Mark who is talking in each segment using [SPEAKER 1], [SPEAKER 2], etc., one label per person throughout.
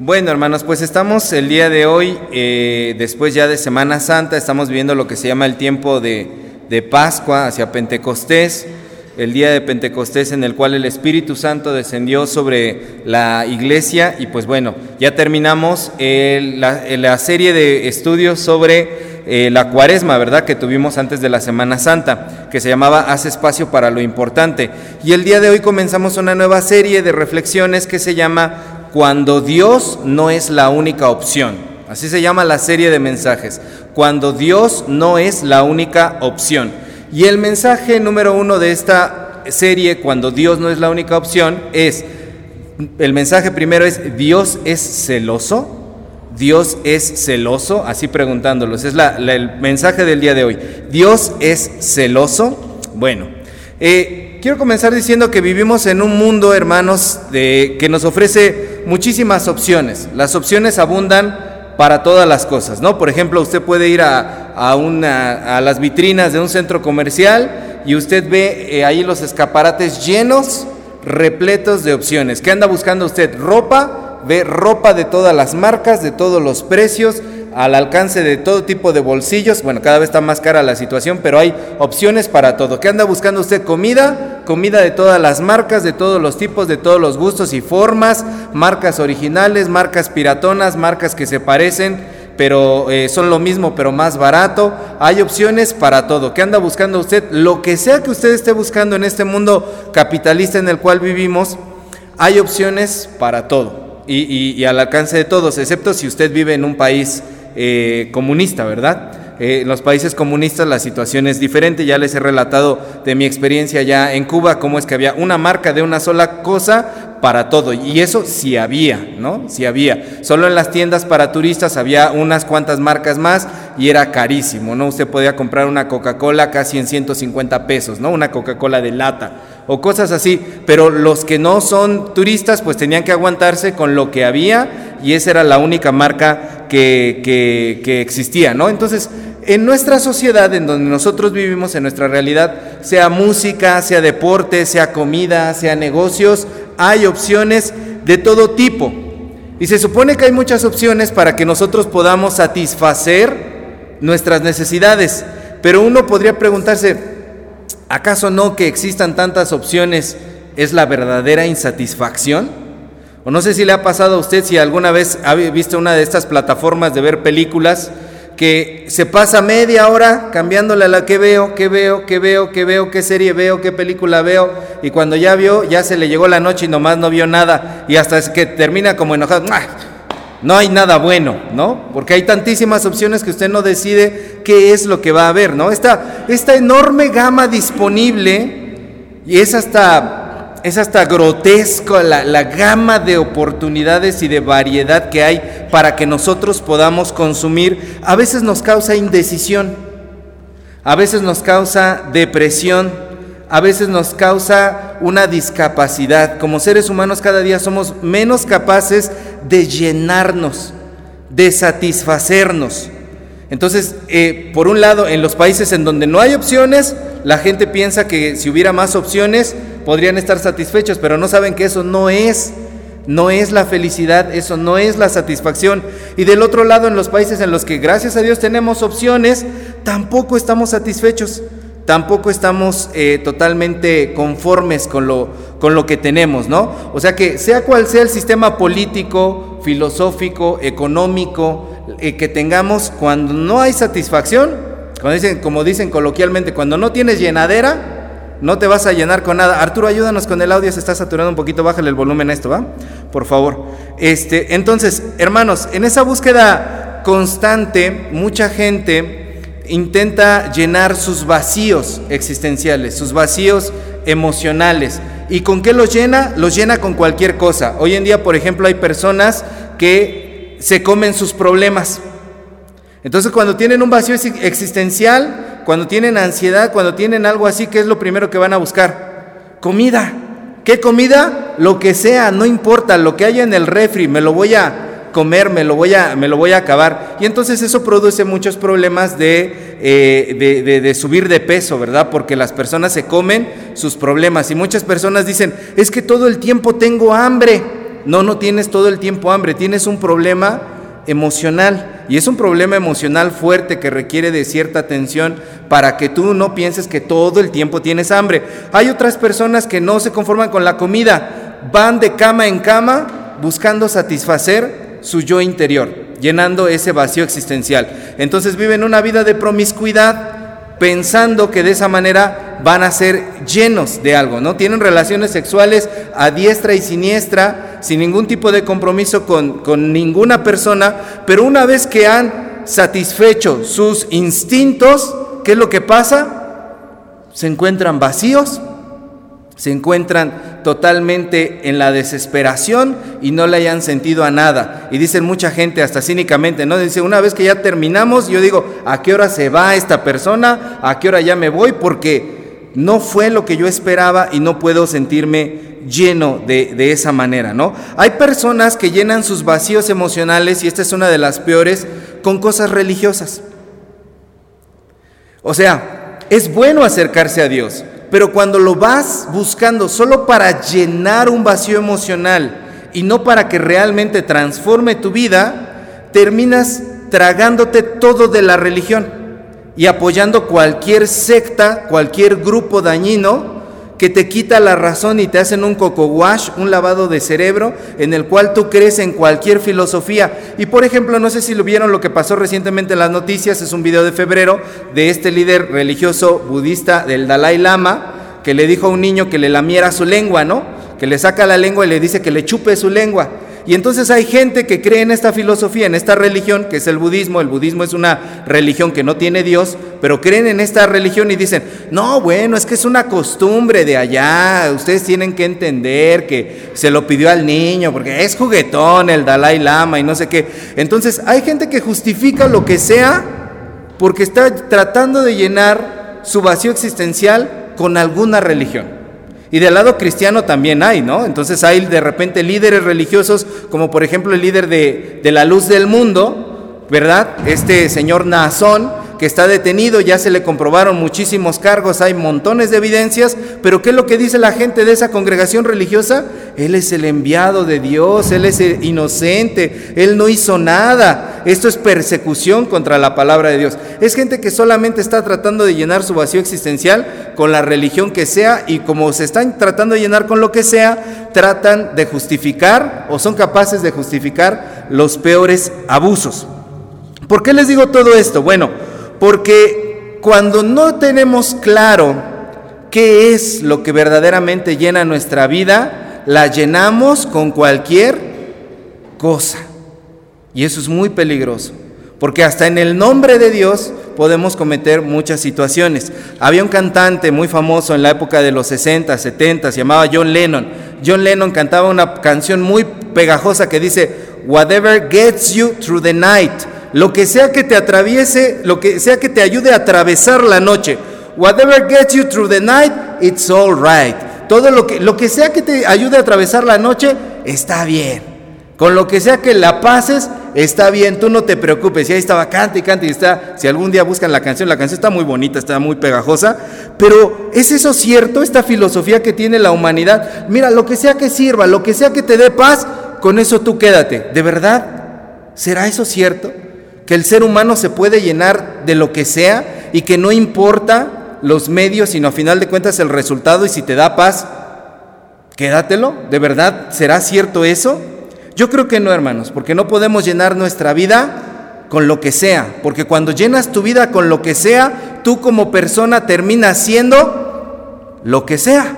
[SPEAKER 1] Bueno, hermanos, pues estamos el día de hoy, eh, después ya de Semana Santa, estamos viviendo lo que se llama el tiempo de, Pascua hacia Pentecostés, el día de Pentecostés en el cual el Espíritu Santo descendió sobre la iglesia y pues bueno, ya terminamos la, la, serie de estudios sobre eh, la cuaresma, ¿verdad? Que tuvimos antes de la Semana Santa, que se llamaba Haz espacio para lo importante. Y el día de hoy comenzamos una nueva serie de reflexiones que se llama cuando Dios no es la única opción. Así se llama la serie de mensajes. Cuando Dios no es la única opción. Y el mensaje número uno de esta serie, cuando Dios no es la única opción, es, el mensaje primero es, Dios es celoso. Dios es celoso, así preguntándolos. Es el mensaje del día de hoy. Dios es celoso. Bueno, eh, quiero comenzar diciendo que vivimos en un mundo, hermanos, de, que nos ofrece muchísimas opciones. Las opciones abundan para todas las cosas, ¿no? Por ejemplo, usted puede ir a, una, a las vitrinas de un centro comercial y usted ve eh, ahí los escaparates llenos, repletos de opciones. ¿Qué anda buscando usted? ¿Ropa? Ve ropa de todas las marcas, de todos los precios, al alcance de todo tipo de bolsillos. Bueno, cada vez está más cara la situación, pero hay opciones para todo. ¿Qué anda buscando usted? Comida, comida de todas las marcas, de todos los tipos, de todos los gustos y formas, marcas originales, marcas piratonas, marcas que se parecen, pero eh, son lo mismo, pero más barato. Hay opciones para todo. ¿Qué anda buscando usted? Lo que sea que usted esté buscando en este mundo capitalista en el cual vivimos, hay opciones para todo. y al alcance de todos, excepto si usted vive en un país eh, comunista, ¿verdad? Eh, en los países comunistas la situación es diferente, ya les he relatado de mi experiencia ya en Cuba, cómo es que había una marca de una sola cosa para todo, y eso sí había, ¿no? Sí había. Solo en las tiendas para turistas había unas cuantas marcas más y era carísimo, ¿no? Usted podía comprar una Coca-Cola casi en 150 pesos, ¿no? Una Coca-Cola de lata o cosas así, pero los que no son turistas pues tenían que aguantarse con lo que había y esa era la única marca que, que, existía, ¿no? Entonces, en nuestra sociedad, en donde nosotros vivimos, en nuestra realidad, sea música, sea deporte, sea comida, sea negocios, hay opciones de todo tipo. Y se supone que hay muchas opciones para que nosotros podamos satisfacer nuestras necesidades. Pero uno podría preguntarse, ¿Acaso no que existan tantas opciones es la verdadera insatisfacción? O no sé si le ha pasado a usted si alguna vez ha visto una de estas plataformas de ver películas que se pasa media hora cambiándole a la que veo, que veo, que veo, que veo, qué serie veo, qué película veo, y cuando ya vio, ya se le llegó la noche y nomás no vio nada, y hasta es que termina como enojado no hay nada bueno, ¿no? Porque hay tantísimas opciones que usted no decide qué es lo que va a haber, ¿no? Esta, esta enorme gama disponible, y es hasta, es hasta grotesco la, la gama de oportunidades y de variedad que hay para que nosotros podamos consumir, a veces nos causa indecisión, a veces nos causa depresión, a veces nos causa una discapacidad. Como seres humanos cada día somos menos capaces de llenarnos, de satisfacernos. Entonces, eh, por un lado, en los países en donde no hay opciones, la gente piensa que si hubiera más opciones podrían estar satisfechos, pero no saben que eso no es, no es la felicidad, eso no es la satisfacción. Y del otro lado, en los países en los que gracias a Dios tenemos opciones, tampoco estamos satisfechos tampoco estamos eh, totalmente conformes con lo, con lo que tenemos, ¿no? O sea que sea cual sea el sistema político, filosófico, económico eh, que tengamos, cuando no hay satisfacción, cuando dicen, como dicen coloquialmente, cuando no tienes llenadera, no te vas a llenar con nada. Arturo, ayúdanos con el audio, se está saturando un poquito, bájale el volumen a esto, ¿va? Por favor. Este, entonces, hermanos, en esa búsqueda constante, mucha gente intenta llenar sus vacíos existenciales, sus vacíos emocionales. ¿Y con qué los llena? Los llena con cualquier cosa. Hoy en día, por ejemplo, hay personas que se comen sus problemas. Entonces, cuando tienen un vacío existencial, cuando tienen ansiedad, cuando tienen algo así, ¿qué es lo primero que van a buscar? Comida. ¿Qué comida? Lo que sea, no importa, lo que haya en el refri, me lo voy a comer, me lo voy a, me lo voy a acabar. Y entonces eso produce muchos problemas eh, de, de, subir de peso, ¿verdad? Porque las personas se comen sus problemas y muchas personas dicen, es que todo el tiempo tengo hambre. No, no tienes todo el tiempo hambre, tienes un problema emocional. Y es un problema emocional fuerte que requiere de cierta atención para que tú no pienses que todo el tiempo tienes hambre. Hay otras personas que no se conforman con la comida, van de cama en cama buscando satisfacer su yo interior, llenando ese vacío existencial. Entonces viven una vida de promiscuidad pensando que de esa manera van a ser llenos de algo, ¿no? Tienen relaciones sexuales a diestra y siniestra, sin ningún tipo de compromiso con, con ninguna persona, pero una vez que han satisfecho sus instintos, ¿qué es lo que pasa? Se encuentran vacíos, se encuentran totalmente en la desesperación y no le hayan sentido a nada. Y dicen mucha gente, hasta cínicamente, ¿no? Dice, una vez que ya terminamos, yo digo, ¿a qué hora se va esta persona? ¿A qué hora ya me voy? Porque no fue lo que yo esperaba y no puedo sentirme lleno de, de esa manera, ¿no? Hay personas que llenan sus vacíos emocionales, y esta es una de las peores, con cosas religiosas. O sea, es bueno acercarse a Dios, pero cuando lo vas buscando solo para llenar un vacío emocional y no para que realmente transforme tu vida, terminas tragándote todo de la religión y apoyando cualquier secta, cualquier grupo dañino que te quita la razón y te hacen un coco wash, un lavado de cerebro, en el cual tú crees en cualquier filosofía. Y por ejemplo, no sé si lo vieron lo que pasó recientemente en las noticias, es un video de febrero de este líder religioso budista del Dalai Lama, que le dijo a un niño que le lamiera su lengua, ¿no? Que le saca la lengua y le dice que le chupe su lengua. Y entonces hay gente que cree en esta filosofía, en esta religión, que es el budismo. El budismo es una religión que no tiene Dios, pero creen en esta religión y dicen, no, bueno, es que es una costumbre de allá, ustedes tienen que entender que se lo pidió al niño, porque es juguetón el Dalai Lama y no sé qué. Entonces hay gente que justifica lo que sea porque está tratando de llenar su vacío existencial con alguna religión. Y del lado cristiano también hay, ¿no? Entonces hay de repente líderes religiosos, como por ejemplo el líder de, de la luz del mundo, ¿verdad? Este señor Nazón, que está detenido, ya se le comprobaron muchísimos cargos, hay montones de evidencias, pero ¿qué es lo que dice la gente de esa congregación religiosa? Él es el enviado de Dios, Él es inocente, Él no hizo nada. Esto es persecución contra la palabra de Dios. Es gente que solamente está tratando de llenar su vacío existencial con la religión que sea y como se están tratando de llenar con lo que sea, tratan de justificar o son capaces de justificar los peores abusos. ¿Por qué les digo todo esto? Bueno, porque cuando no tenemos claro qué es lo que verdaderamente llena nuestra vida, la llenamos con cualquier cosa. Y eso es muy peligroso, porque hasta en el nombre de Dios podemos cometer muchas situaciones. Había un cantante muy famoso en la época de los 60, 70, se llamaba John Lennon. John Lennon cantaba una canción muy pegajosa que dice, Whatever gets you through the night lo que sea que te atraviese, lo que sea que te ayude a atravesar la noche. Whatever gets you through the night, it's all right. Todo lo que, lo que sea que te ayude a atravesar la noche, está bien. Con lo que sea que la pases, está bien, tú no te preocupes. Y ahí estaba, canta y canta y está. Si algún día buscan la canción, la canción está muy bonita, está muy pegajosa. Pero ¿es eso cierto, esta filosofía que tiene la humanidad? Mira, lo que sea que sirva, lo que sea que te dé paz, con eso tú quédate. ¿De verdad? ¿Será eso cierto? Que el ser humano se puede llenar de lo que sea y que no importa los medios, sino a final de cuentas el resultado y si te da paz, quédatelo. ¿De verdad será cierto eso? Yo creo que no, hermanos, porque no podemos llenar nuestra vida con lo que sea, porque cuando llenas tu vida con lo que sea, tú como persona terminas siendo lo que sea.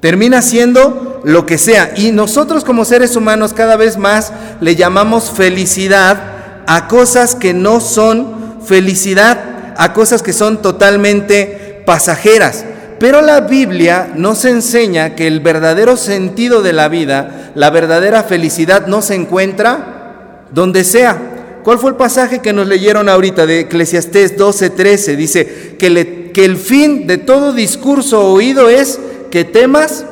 [SPEAKER 1] Termina siendo lo que sea. Y nosotros como seres humanos cada vez más le llamamos felicidad a cosas que no son felicidad, a cosas que son totalmente pasajeras. Pero la Biblia nos enseña que el verdadero sentido de la vida, la verdadera felicidad no se encuentra donde sea. ¿Cuál fue el pasaje que nos leyeron ahorita de Eclesiastés 12:13? Dice que, que el fin de todo discurso oído es que temas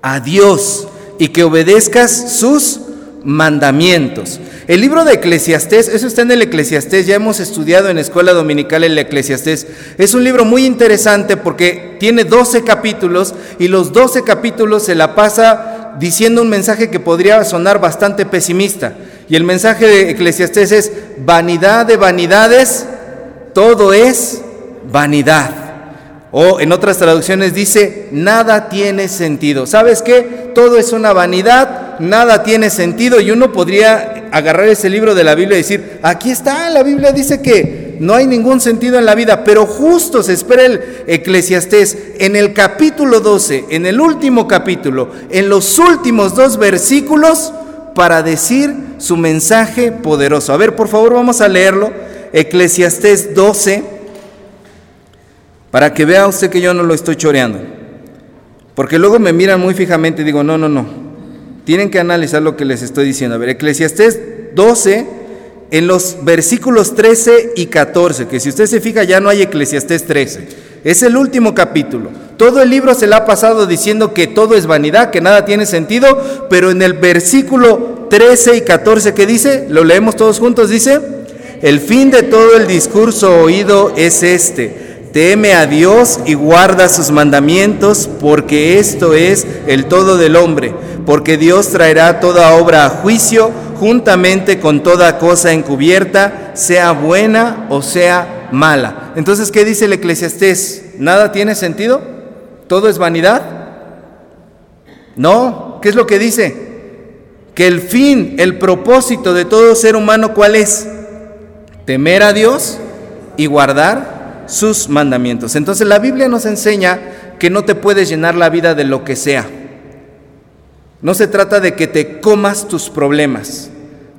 [SPEAKER 1] a Dios y que obedezcas sus mandamientos. El libro de Eclesiastés, eso está en el Eclesiastés, ya hemos estudiado en escuela dominical el Eclesiastés. Es un libro muy interesante porque tiene 12 capítulos y los 12 capítulos se la pasa diciendo un mensaje que podría sonar bastante pesimista. Y el mensaje de Eclesiastés es, vanidad de vanidades, todo es vanidad. O en otras traducciones dice, nada tiene sentido. ¿Sabes qué? Todo es una vanidad, nada tiene sentido. Y uno podría agarrar ese libro de la Biblia y decir, aquí está, la Biblia dice que no hay ningún sentido en la vida, pero justo se espera el eclesiastés en el capítulo 12, en el último capítulo, en los últimos dos versículos, para decir su mensaje poderoso. A ver, por favor, vamos a leerlo. Eclesiastés 12, para que vea usted que yo no lo estoy choreando. Porque luego me miran muy fijamente y digo, no, no, no. Tienen que analizar lo que les estoy diciendo. A ver, Eclesiastés 12, en los versículos 13 y 14, que si usted se fija ya no hay Eclesiastés 13. Es el último capítulo. Todo el libro se le ha pasado diciendo que todo es vanidad, que nada tiene sentido, pero en el versículo 13 y 14 que dice, lo leemos todos juntos, dice, el fin de todo el discurso oído es este. Teme a Dios y guarda sus mandamientos, porque esto es el todo del hombre, porque Dios traerá toda obra a juicio juntamente con toda cosa encubierta, sea buena o sea mala. Entonces, ¿qué dice el eclesiastés? ¿Nada tiene sentido? ¿Todo es vanidad? No, ¿qué es lo que dice? Que el fin, el propósito de todo ser humano, ¿cuál es? Temer a Dios y guardar sus mandamientos. Entonces la Biblia nos enseña que no te puedes llenar la vida de lo que sea. No se trata de que te comas tus problemas.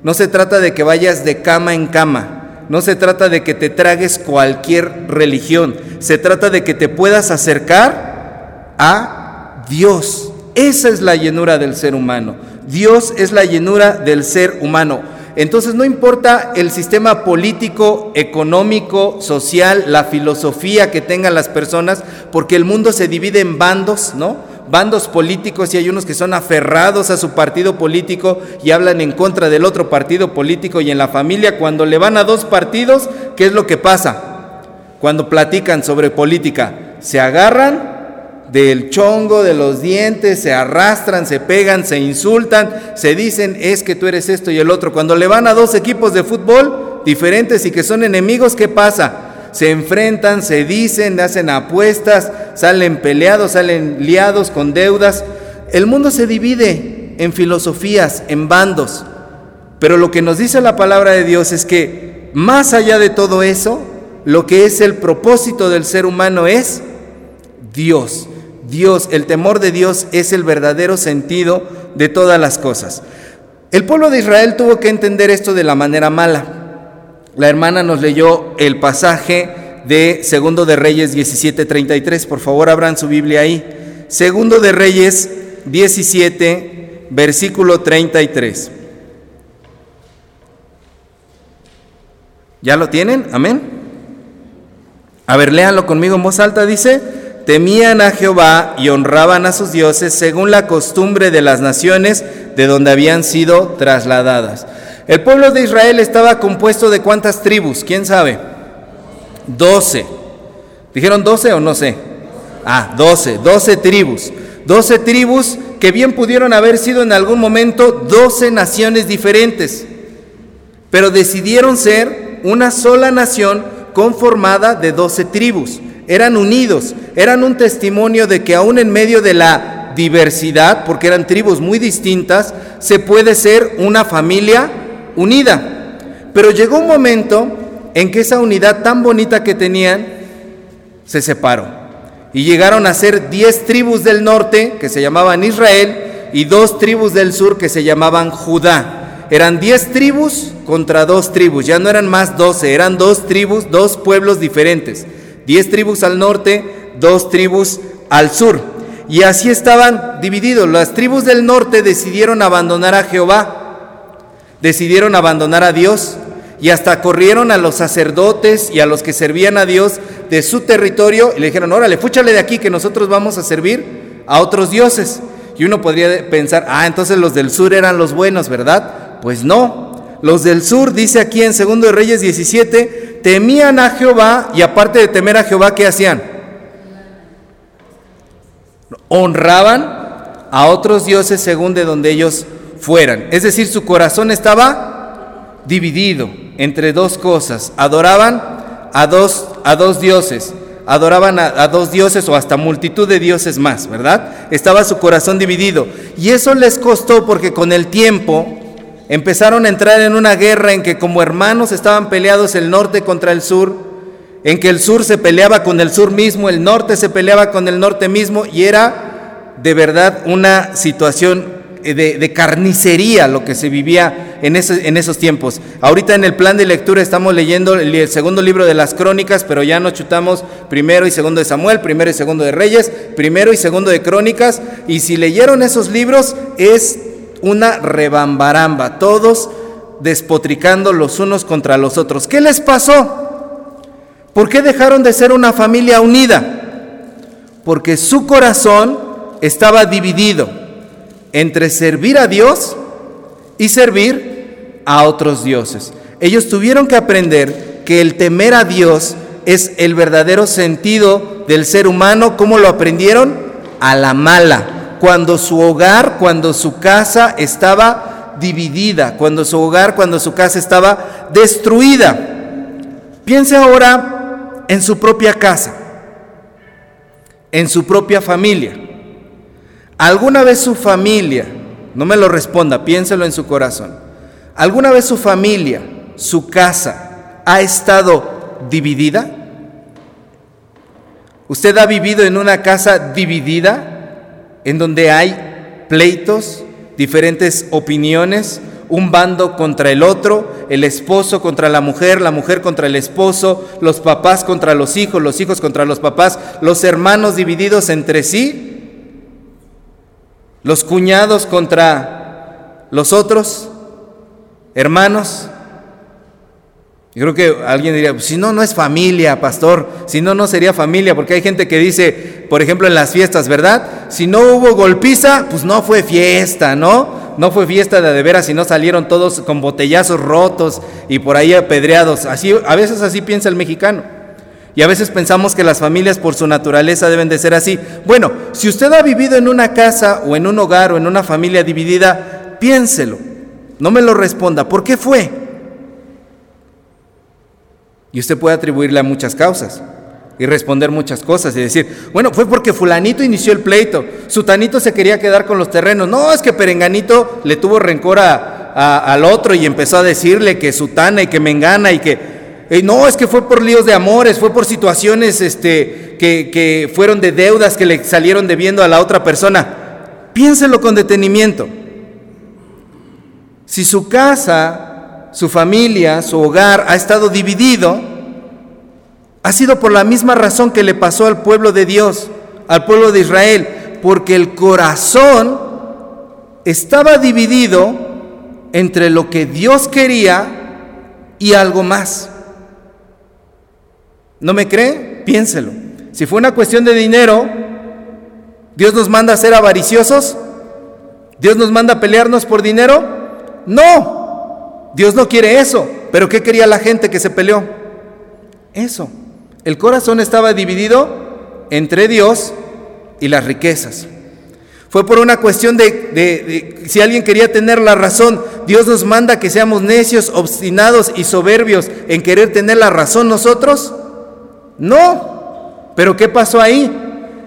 [SPEAKER 1] No se trata de que vayas de cama en cama. No se trata de que te tragues cualquier religión. Se trata de que te puedas acercar a Dios. Esa es la llenura del ser humano. Dios es la llenura del ser humano. Entonces no importa el sistema político, económico, social, la filosofía que tengan las personas, porque el mundo se divide en bandos, ¿no? Bandos políticos y hay unos que son aferrados a su partido político y hablan en contra del otro partido político y en la familia cuando le van a dos partidos, ¿qué es lo que pasa? Cuando platican sobre política, se agarran del chongo, de los dientes, se arrastran, se pegan, se insultan, se dicen es que tú eres esto y el otro. Cuando le van a dos equipos de fútbol diferentes y que son enemigos, ¿qué pasa? Se enfrentan, se dicen, hacen apuestas, salen peleados, salen liados con deudas. El mundo se divide en filosofías, en bandos. Pero lo que nos dice la palabra de Dios es que más allá de todo eso, lo que es el propósito del ser humano es Dios. Dios, el temor de Dios es el verdadero sentido de todas las cosas. El pueblo de Israel tuvo que entender esto de la manera mala. La hermana nos leyó el pasaje de Segundo de Reyes 17:33. Por favor, abran su Biblia ahí. Segundo de Reyes 17, versículo 33. ¿Ya lo tienen? Amén. A ver, léanlo conmigo en voz alta. Dice, temían a Jehová y honraban a sus dioses según la costumbre de las naciones de donde habían sido trasladadas. El pueblo de Israel estaba compuesto de cuántas tribus, ¿quién sabe? Doce. ¿Dijeron doce o no sé? Ah, doce, doce tribus. Doce tribus que bien pudieron haber sido en algún momento doce naciones diferentes, pero decidieron ser una sola nación conformada de doce tribus eran unidos, eran un testimonio de que aún en medio de la diversidad, porque eran tribus muy distintas, se puede ser una familia unida. Pero llegó un momento en que esa unidad tan bonita que tenían se separó. Y llegaron a ser diez tribus del norte, que se llamaban Israel, y dos tribus del sur, que se llamaban Judá. Eran diez tribus contra dos tribus, ya no eran más doce, eran dos tribus, dos pueblos diferentes diez tribus al norte, dos tribus al sur. Y así estaban divididos. Las tribus del norte decidieron abandonar a Jehová, decidieron abandonar a Dios y hasta corrieron a los sacerdotes y a los que servían a Dios de su territorio y le dijeron, órale, fúchale de aquí que nosotros vamos a servir a otros dioses. Y uno podría pensar, ah, entonces los del sur eran los buenos, ¿verdad? Pues no. Los del sur, dice aquí en 2 de Reyes 17, temían a Jehová y aparte de temer a Jehová, ¿qué hacían? Honraban a otros dioses según de donde ellos fueran. Es decir, su corazón estaba dividido entre dos cosas. Adoraban a dos, a dos dioses, adoraban a, a, dos dioses o hasta multitud de dioses más, ¿verdad? Estaba su corazón dividido. Y eso les costó porque con el tiempo empezaron a entrar en una guerra en que como hermanos estaban peleados el norte contra el sur, en que el sur se peleaba con el sur mismo, el norte se peleaba con el norte mismo y era de verdad una situación de, carnicería lo que se vivía en, en, esos tiempos. Ahorita en el plan de lectura estamos leyendo el, segundo libro de las crónicas, pero ya nos chutamos primero y segundo de Samuel, primero y segundo de Reyes, primero y segundo de crónicas, y si leyeron esos libros es una rebambaramba, todos despotricando los unos contra los otros. ¿Qué les pasó? ¿Por qué dejaron de ser una familia unida? Porque su corazón estaba dividido entre servir a Dios y servir a otros dioses. Ellos tuvieron que aprender que el temer a Dios es el verdadero sentido del ser humano. ¿Cómo lo aprendieron? A la mala. Cuando su hogar, cuando su casa estaba dividida, cuando su hogar, cuando su casa estaba destruida. Piense ahora en su propia casa, en su propia familia. ¿Alguna vez su familia, no me lo responda, piénselo en su corazón, ¿alguna vez su familia, su casa, ha estado dividida? ¿Usted ha vivido en una casa dividida, en donde hay pleitos, diferentes opiniones, un bando contra el otro, el esposo contra la mujer, la mujer contra el esposo, los papás contra los hijos, los hijos contra los papás, los hermanos divididos entre sí? los cuñados contra los otros hermanos. Yo creo que alguien diría, pues, si no, no es familia, pastor, si no, no sería familia, porque hay gente que dice, por ejemplo, en las fiestas, ¿verdad? Si no hubo golpiza, pues no fue fiesta, ¿no? No fue fiesta de de veras, si no salieron todos con botellazos rotos y por ahí apedreados. Así, a veces así piensa el mexicano. Y a veces pensamos que las familias por su naturaleza deben de ser así. Bueno, si usted ha vivido en una casa o en un hogar o en una familia dividida, piénselo. No me lo responda. ¿Por qué fue? Y usted puede atribuirle a muchas causas y responder muchas cosas y decir, bueno, fue porque fulanito inició el pleito, sutanito se quería quedar con los terrenos, no, es que perenganito le tuvo rencor al otro y empezó a decirle que sutana y que mengana y que no, es que fue por líos de amores, fue por situaciones este, que, que fueron de deudas que le salieron debiendo a la otra persona. Piénselo con detenimiento. Si su casa, su familia, su hogar ha estado dividido, ha sido por la misma razón que le pasó al pueblo de Dios, al pueblo de Israel, porque el corazón estaba dividido entre lo que Dios quería y algo más. ¿No me cree? Piénselo. Si fue una cuestión de dinero, ¿Dios nos manda a ser avariciosos? ¿Dios nos manda a pelearnos por dinero? No, Dios no quiere eso. Pero ¿qué quería la gente que se peleó? Eso. El corazón estaba dividido entre Dios y las riquezas. Fue por una cuestión de, si alguien quería tener la razón, Dios nos manda que seamos necios, obstinados y soberbios en querer tener la razón nosotros. No. Pero ¿qué pasó ahí?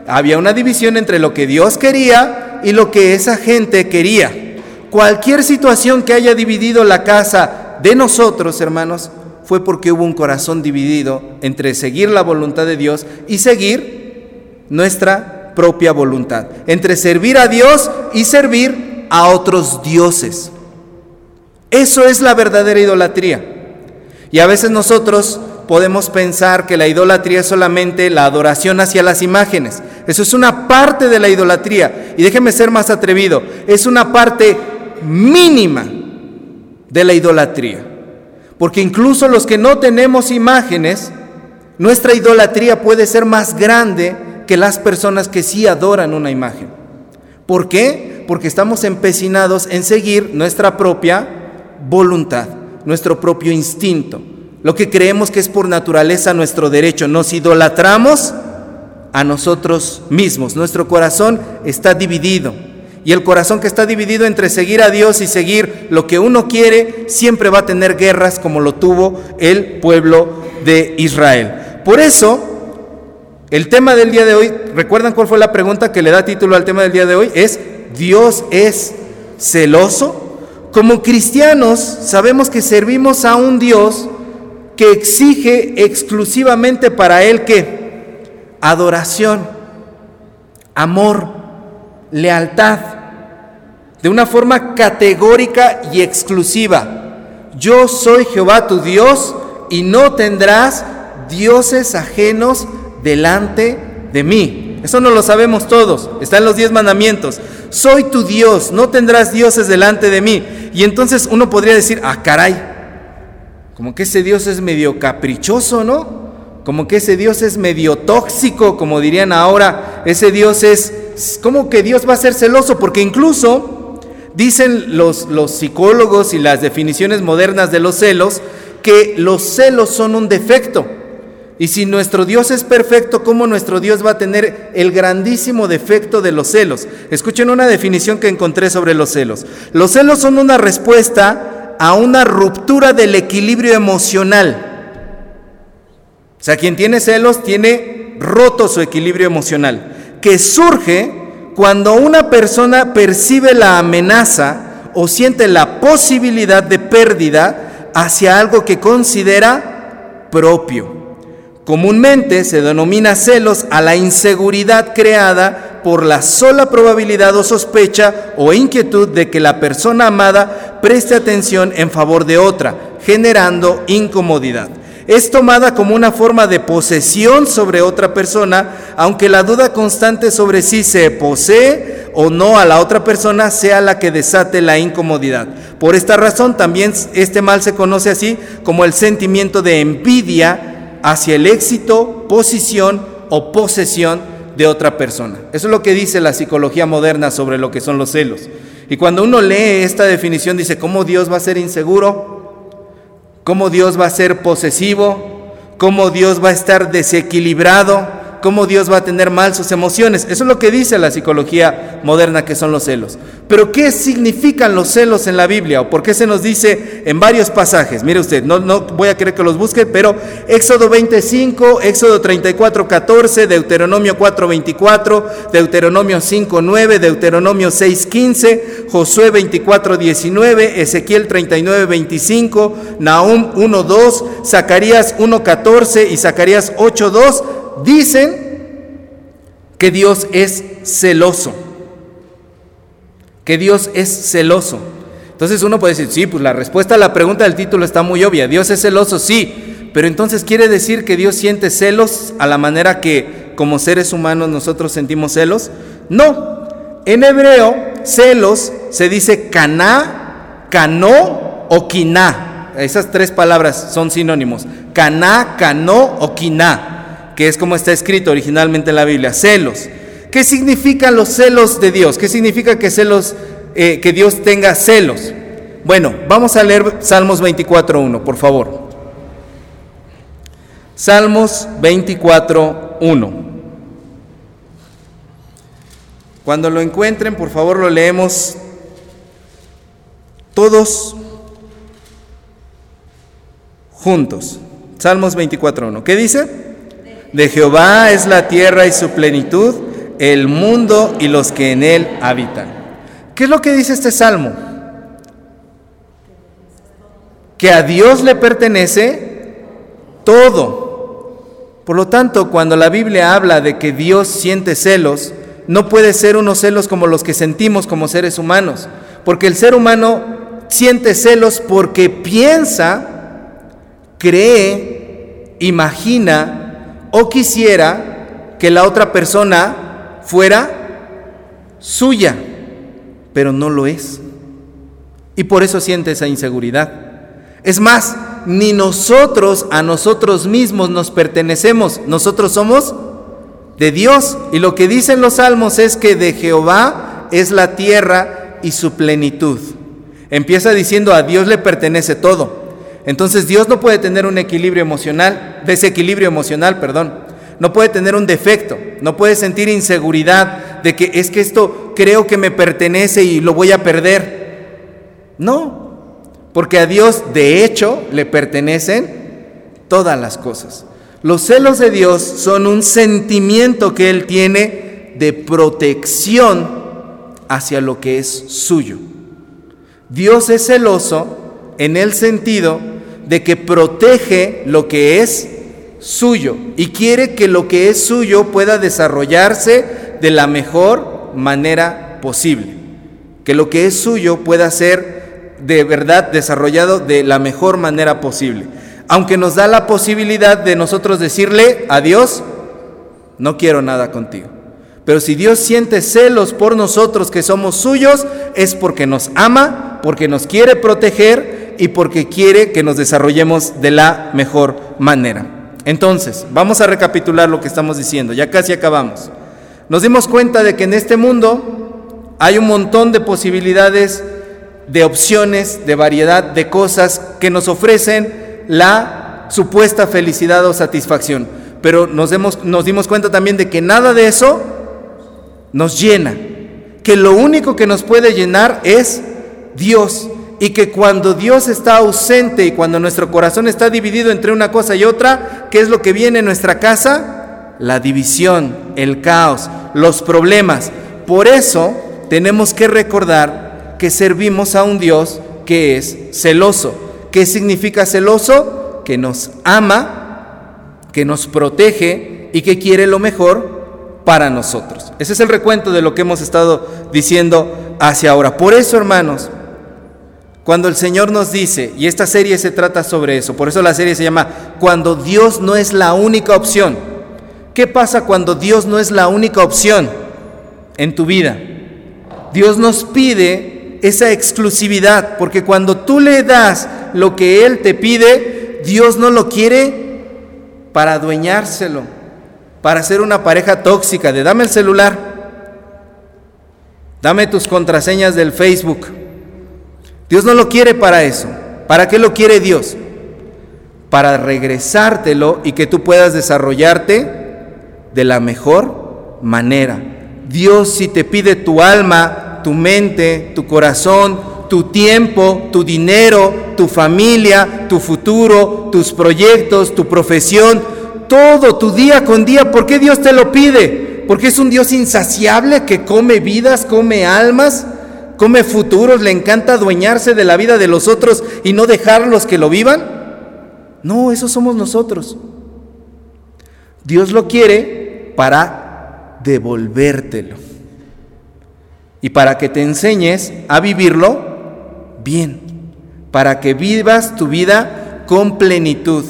[SPEAKER 1] Había una división entre lo que Dios quería y lo que esa gente quería. Cualquier situación que haya dividido la casa de nosotros, hermanos, fue porque hubo un corazón dividido entre seguir la voluntad de Dios y seguir nuestra propia voluntad. Entre servir a Dios y servir a otros dioses. Eso es la verdadera idolatría. Y a veces nosotros podemos pensar que la idolatría es solamente la adoración hacia las imágenes. Eso es una parte de la idolatría. Y déjeme ser más atrevido, es una parte mínima de la idolatría. Porque incluso los que no tenemos imágenes, nuestra idolatría puede ser más grande que las personas que sí adoran una imagen. ¿Por qué? Porque estamos empecinados en seguir nuestra propia voluntad, nuestro propio instinto lo que creemos que es por naturaleza nuestro derecho. Nos idolatramos a nosotros mismos. Nuestro corazón está dividido. Y el corazón que está dividido entre seguir a Dios y seguir lo que uno quiere, siempre va a tener guerras como lo tuvo el pueblo de Israel. Por eso, el tema del día de hoy, ¿recuerdan cuál fue la pregunta que le da título al tema del día de hoy? Es, ¿Dios es celoso? Como cristianos sabemos que servimos a un Dios que exige exclusivamente para Él que adoración, amor, lealtad de una forma categórica y exclusiva. Yo soy Jehová tu Dios y no tendrás dioses ajenos delante de mí. Eso no lo sabemos todos, está en los diez mandamientos. Soy tu Dios, no tendrás dioses delante de mí. Y entonces uno podría decir, ah, caray, como que ese Dios es medio caprichoso, ¿no? Como que ese Dios es medio tóxico, como dirían ahora, ese Dios es, como que Dios va a ser celoso? Porque incluso Dicen los, los psicólogos y las definiciones modernas de los celos que los celos son un defecto. Y si nuestro Dios es perfecto, ¿cómo nuestro Dios va a tener el grandísimo defecto de los celos? Escuchen una definición que encontré sobre los celos. Los celos son una respuesta a una ruptura del equilibrio emocional. O sea, quien tiene celos tiene roto su equilibrio emocional, que surge cuando una persona percibe la amenaza o siente la posibilidad de pérdida hacia algo que considera propio. Comúnmente se denomina celos a la inseguridad creada por la sola probabilidad o sospecha o inquietud de que la persona amada preste atención en favor de otra, generando incomodidad es tomada como una forma de posesión sobre otra persona, aunque la duda constante sobre si se posee o no a la otra persona sea la que desate la incomodidad. Por esta razón también este mal se conoce así como el sentimiento de envidia hacia el éxito, posición o posesión de otra persona. Eso es lo que dice la psicología moderna sobre lo que son los celos. Y cuando uno lee esta definición dice, ¿cómo Dios va a ser inseguro? Cómo Dios va a ser posesivo, cómo Dios va a estar desequilibrado, cómo Dios va a tener mal sus emociones. Eso es lo que dice la psicología moderna que son los celos. Pero ¿qué significan los celos en la Biblia? ¿O por qué se nos dice en varios pasajes? Mire usted, no, no voy a querer que los busque, pero Éxodo 25, Éxodo 34, 14, Deuteronomio 4, 24, Deuteronomio 5, 9, Deuteronomio 6, 15, Josué 24, 19, Ezequiel 39, 25, Nahum 1, 2, Zacarías 1, 14 y Zacarías 8, 2 dicen que Dios es celoso. Que Dios es celoso. Entonces uno puede decir, sí, pues la respuesta a la pregunta del título está muy obvia. Dios es celoso, sí. Pero entonces quiere decir que Dios siente celos a la manera que como seres humanos nosotros sentimos celos. No. En hebreo, celos se dice caná, canó o quiná. Esas tres palabras son sinónimos. Caná, canó o quiná que es como está escrito originalmente en la Biblia, celos. ¿Qué significan los celos de Dios? ¿Qué significa que, celos, eh, que Dios tenga celos? Bueno, vamos a leer Salmos 24.1, por favor. Salmos 24.1. Cuando lo encuentren, por favor, lo leemos todos juntos. Salmos 24.1. ¿Qué dice? De Jehová es la tierra y su plenitud, el mundo y los que en él habitan. ¿Qué es lo que dice este salmo? Que a Dios le pertenece todo. Por lo tanto, cuando la Biblia habla de que Dios siente celos, no puede ser unos celos como los que sentimos como seres humanos, porque el ser humano siente celos porque piensa, cree, imagina o quisiera que la otra persona fuera suya, pero no lo es. Y por eso siente esa inseguridad. Es más, ni nosotros a nosotros mismos nos pertenecemos, nosotros somos de Dios. Y lo que dicen los salmos es que de Jehová es la tierra y su plenitud. Empieza diciendo a Dios le pertenece todo. Entonces Dios no puede tener un equilibrio emocional, desequilibrio emocional, perdón. no puede tener un defecto, no puede sentir inseguridad de que es que esto creo que me pertenece y lo voy a perder. No, porque a Dios de hecho le pertenecen todas las cosas. Los celos de Dios son un sentimiento que Él tiene de protección hacia lo que es suyo. Dios es celoso en el sentido de que protege lo que es suyo y quiere que lo que es suyo pueda desarrollarse de la mejor manera posible. Que lo que es suyo pueda ser de verdad desarrollado de la mejor manera posible. Aunque nos da la posibilidad de nosotros decirle a Dios, no quiero nada contigo. Pero si Dios siente celos por nosotros que somos suyos, es porque nos ama, porque nos quiere proteger y porque quiere que nos desarrollemos de la mejor manera. Entonces, vamos a recapitular lo que estamos diciendo, ya casi acabamos. Nos dimos cuenta de que en este mundo hay un montón de posibilidades, de opciones, de variedad de cosas que nos ofrecen la supuesta felicidad o satisfacción. Pero nos, nos dimos cuenta también de que nada de eso nos llena, que lo único que nos puede llenar es Dios y que cuando Dios está ausente y cuando nuestro corazón está dividido entre una cosa y otra, ¿qué es lo que viene en nuestra casa? La división, el caos, los problemas. Por eso tenemos que recordar que servimos a un Dios que es celoso. ¿Qué significa celoso? Que nos ama, que nos protege y que quiere lo mejor para nosotros. Ese es el recuento de lo que hemos estado diciendo hacia ahora. Por eso, hermanos, cuando el Señor nos dice, y esta serie se trata sobre eso, por eso la serie se llama Cuando Dios no es la única opción. ¿Qué pasa cuando Dios no es la única opción en tu vida? Dios nos pide esa exclusividad, porque cuando tú le das lo que Él te pide, Dios no lo quiere para adueñárselo, para ser una pareja tóxica de dame el celular, dame tus contraseñas del Facebook Dios no lo quiere para eso. ¿Para qué lo quiere Dios? Para regresártelo y que tú puedas desarrollarte de la mejor manera. Dios si te pide tu alma, tu mente, tu corazón, tu tiempo, tu dinero, tu familia, tu futuro, tus proyectos, tu profesión, todo tu día con día, ¿por qué Dios te lo pide? Porque es un Dios insaciable que come vidas, come almas come futuros, le encanta adueñarse de la vida de los otros y no dejarlos que lo vivan. No, eso somos nosotros. Dios lo quiere para devolvértelo y para que te enseñes a vivirlo bien, para que vivas tu vida con plenitud.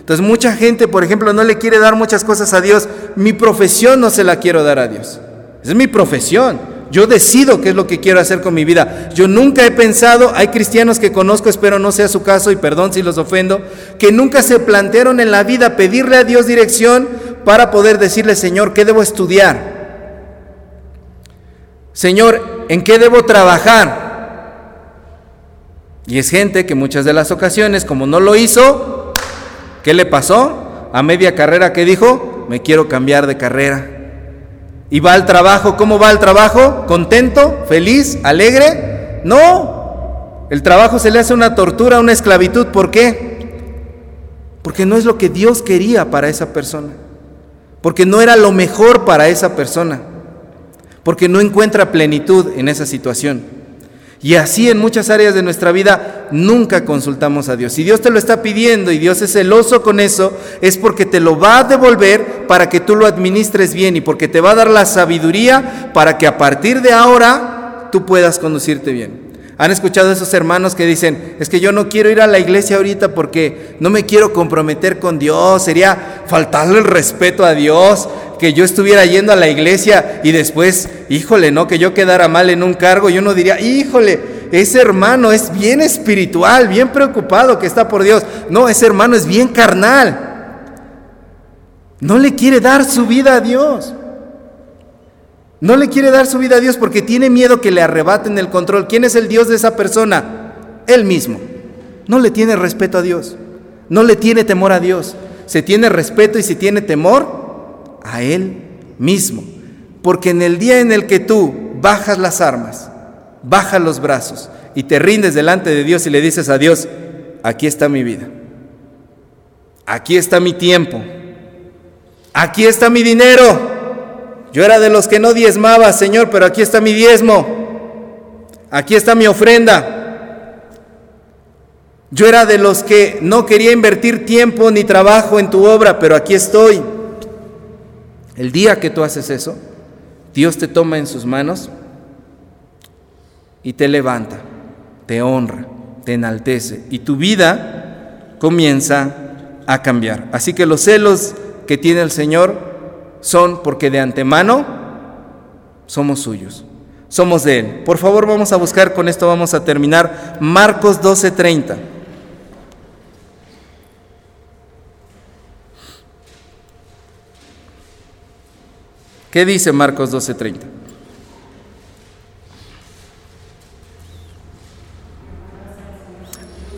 [SPEAKER 1] Entonces mucha gente, por ejemplo, no le quiere dar muchas cosas a Dios. Mi profesión no se la quiero dar a Dios. Es mi profesión. Yo decido qué es lo que quiero hacer con mi vida. Yo nunca he pensado, hay cristianos que conozco, espero no sea su caso y perdón si los ofendo, que nunca se plantearon en la vida pedirle a Dios dirección para poder decirle, Señor, ¿qué debo estudiar? Señor, ¿en qué debo trabajar? Y es gente que muchas de las ocasiones, como no lo hizo, ¿qué le pasó? A media carrera que dijo, me quiero cambiar de carrera. ¿Y va al trabajo? ¿Cómo va al trabajo? ¿Contento? ¿Feliz? ¿Alegre? No. El trabajo se le hace una tortura, una esclavitud. ¿Por qué? Porque no es lo que Dios quería para esa persona. Porque no era lo mejor para esa persona. Porque no encuentra plenitud en esa situación. Y así en muchas áreas de nuestra vida nunca consultamos a Dios. Si Dios te lo está pidiendo y Dios es celoso con eso, es porque te lo va a devolver para que tú lo administres bien y porque te va a dar la sabiduría para que a partir de ahora tú puedas conducirte bien. ¿Han escuchado a esos hermanos que dicen, es que yo no quiero ir a la iglesia ahorita porque no me quiero comprometer con Dios, sería faltarle el respeto a Dios, que yo estuviera yendo a la iglesia y después, híjole, no, que yo quedara mal en un cargo, yo no diría, híjole, ese hermano es bien espiritual, bien preocupado que está por Dios. No, ese hermano es bien carnal. No le quiere dar su vida a Dios. No le quiere dar su vida a Dios porque tiene miedo que le arrebaten el control. ¿Quién es el Dios de esa persona? Él mismo. No le tiene respeto a Dios. No le tiene temor a Dios. Se tiene respeto y se tiene temor a Él mismo. Porque en el día en el que tú bajas las armas, bajas los brazos y te rindes delante de Dios y le dices a Dios, aquí está mi vida, aquí está mi tiempo, aquí está mi dinero. Yo era de los que no diezmaba, Señor, pero aquí está mi diezmo, aquí está mi ofrenda. Yo era de los que no quería invertir tiempo ni trabajo en tu obra, pero aquí estoy. El día que tú haces eso, Dios te toma en sus manos y te levanta, te honra, te enaltece y tu vida comienza a cambiar. Así que los celos que tiene el Señor son porque de antemano somos suyos, somos de Él. Por favor, vamos a buscar, con esto vamos a terminar, Marcos 12:30. ¿Qué dice Marcos 12:30?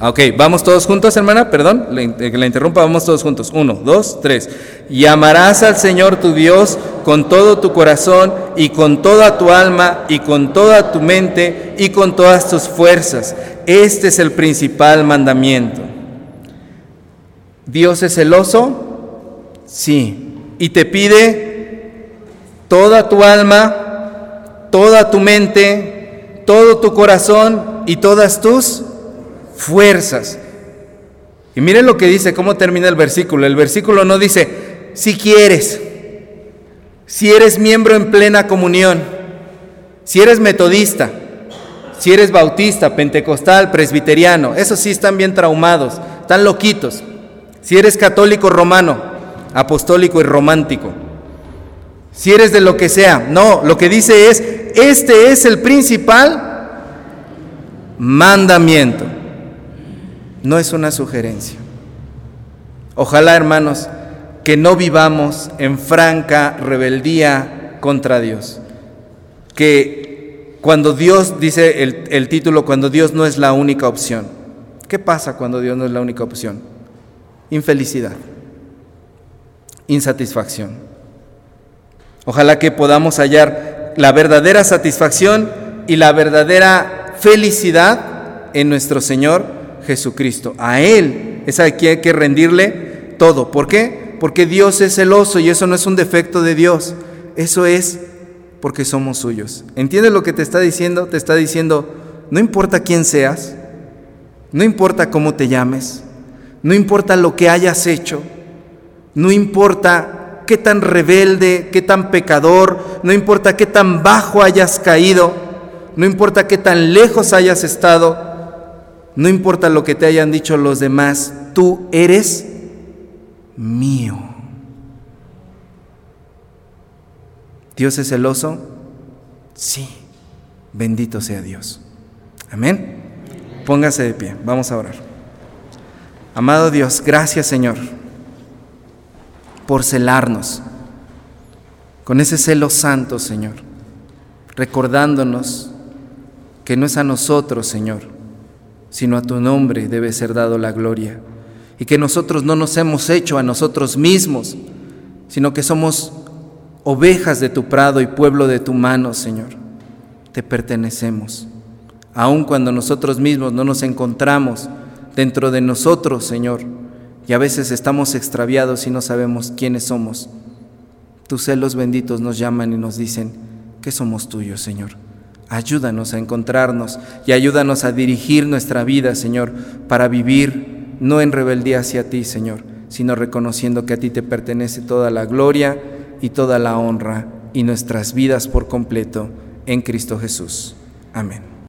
[SPEAKER 1] Ok, vamos todos juntos, hermana, perdón, que la interrumpa, vamos todos juntos. Uno, dos, tres. Y amarás al Señor tu Dios con todo tu corazón y con toda tu alma y con toda tu mente y con todas tus fuerzas. Este es el principal mandamiento. ¿Dios es celoso? Sí. Y te pide toda tu alma, toda tu mente, todo tu corazón y todas tus fuerzas. Y miren lo que dice, cómo termina el versículo. El versículo no dice, si quieres, si eres miembro en plena comunión, si eres metodista, si eres bautista, pentecostal, presbiteriano, esos sí están bien traumados, están loquitos. Si eres católico romano, apostólico y romántico, si eres de lo que sea, no, lo que dice es, este es el principal mandamiento no es una sugerencia. Ojalá, hermanos, que no vivamos en franca rebeldía contra Dios. Que cuando Dios, dice el, título, cuando Dios no es la única opción. ¿Qué pasa cuando Dios no es la única opción? Infelicidad, insatisfacción. Ojalá que podamos hallar la verdadera satisfacción y la verdadera felicidad en nuestro Señor Jesucristo. A Él es a quien hay que rendirle todo. ¿Por qué? Porque Dios es celoso y eso no es un defecto de Dios. Eso es porque somos suyos. ¿Entiendes lo que te está diciendo? Te está diciendo, no importa quién seas, no importa cómo te llames, no importa lo que hayas hecho, no importa qué tan rebelde, qué tan pecador, no importa qué tan bajo hayas caído, no importa qué tan lejos hayas estado, no importa lo que te hayan dicho los demás, tú eres mío. ¿Dios es celoso? Sí. Bendito sea Dios. Amén. Póngase de pie. Vamos a orar. Amado Dios, gracias Señor por celarnos con ese celo santo, Señor, recordándonos que no es a nosotros, Señor, sino a tu nombre debe ser dado la gloria. Y que nosotros no nos hemos hecho a nosotros mismos, sino que somos ovejas de tu prado y pueblo de tu mano, Señor. Te pertenecemos. Aun cuando nosotros mismos no nos encontramos dentro de nosotros, Señor, y a veces estamos extraviados y no sabemos quiénes somos, tus celos benditos nos llaman y nos dicen que somos tuyos, Señor. Ayúdanos a encontrarnos y ayúdanos a dirigir nuestra vida, Señor, para vivir no en rebeldía hacia ti, Señor, sino reconociendo que a ti te pertenece toda la gloria y toda la honra y nuestras vidas por completo en Cristo Jesús. Amén.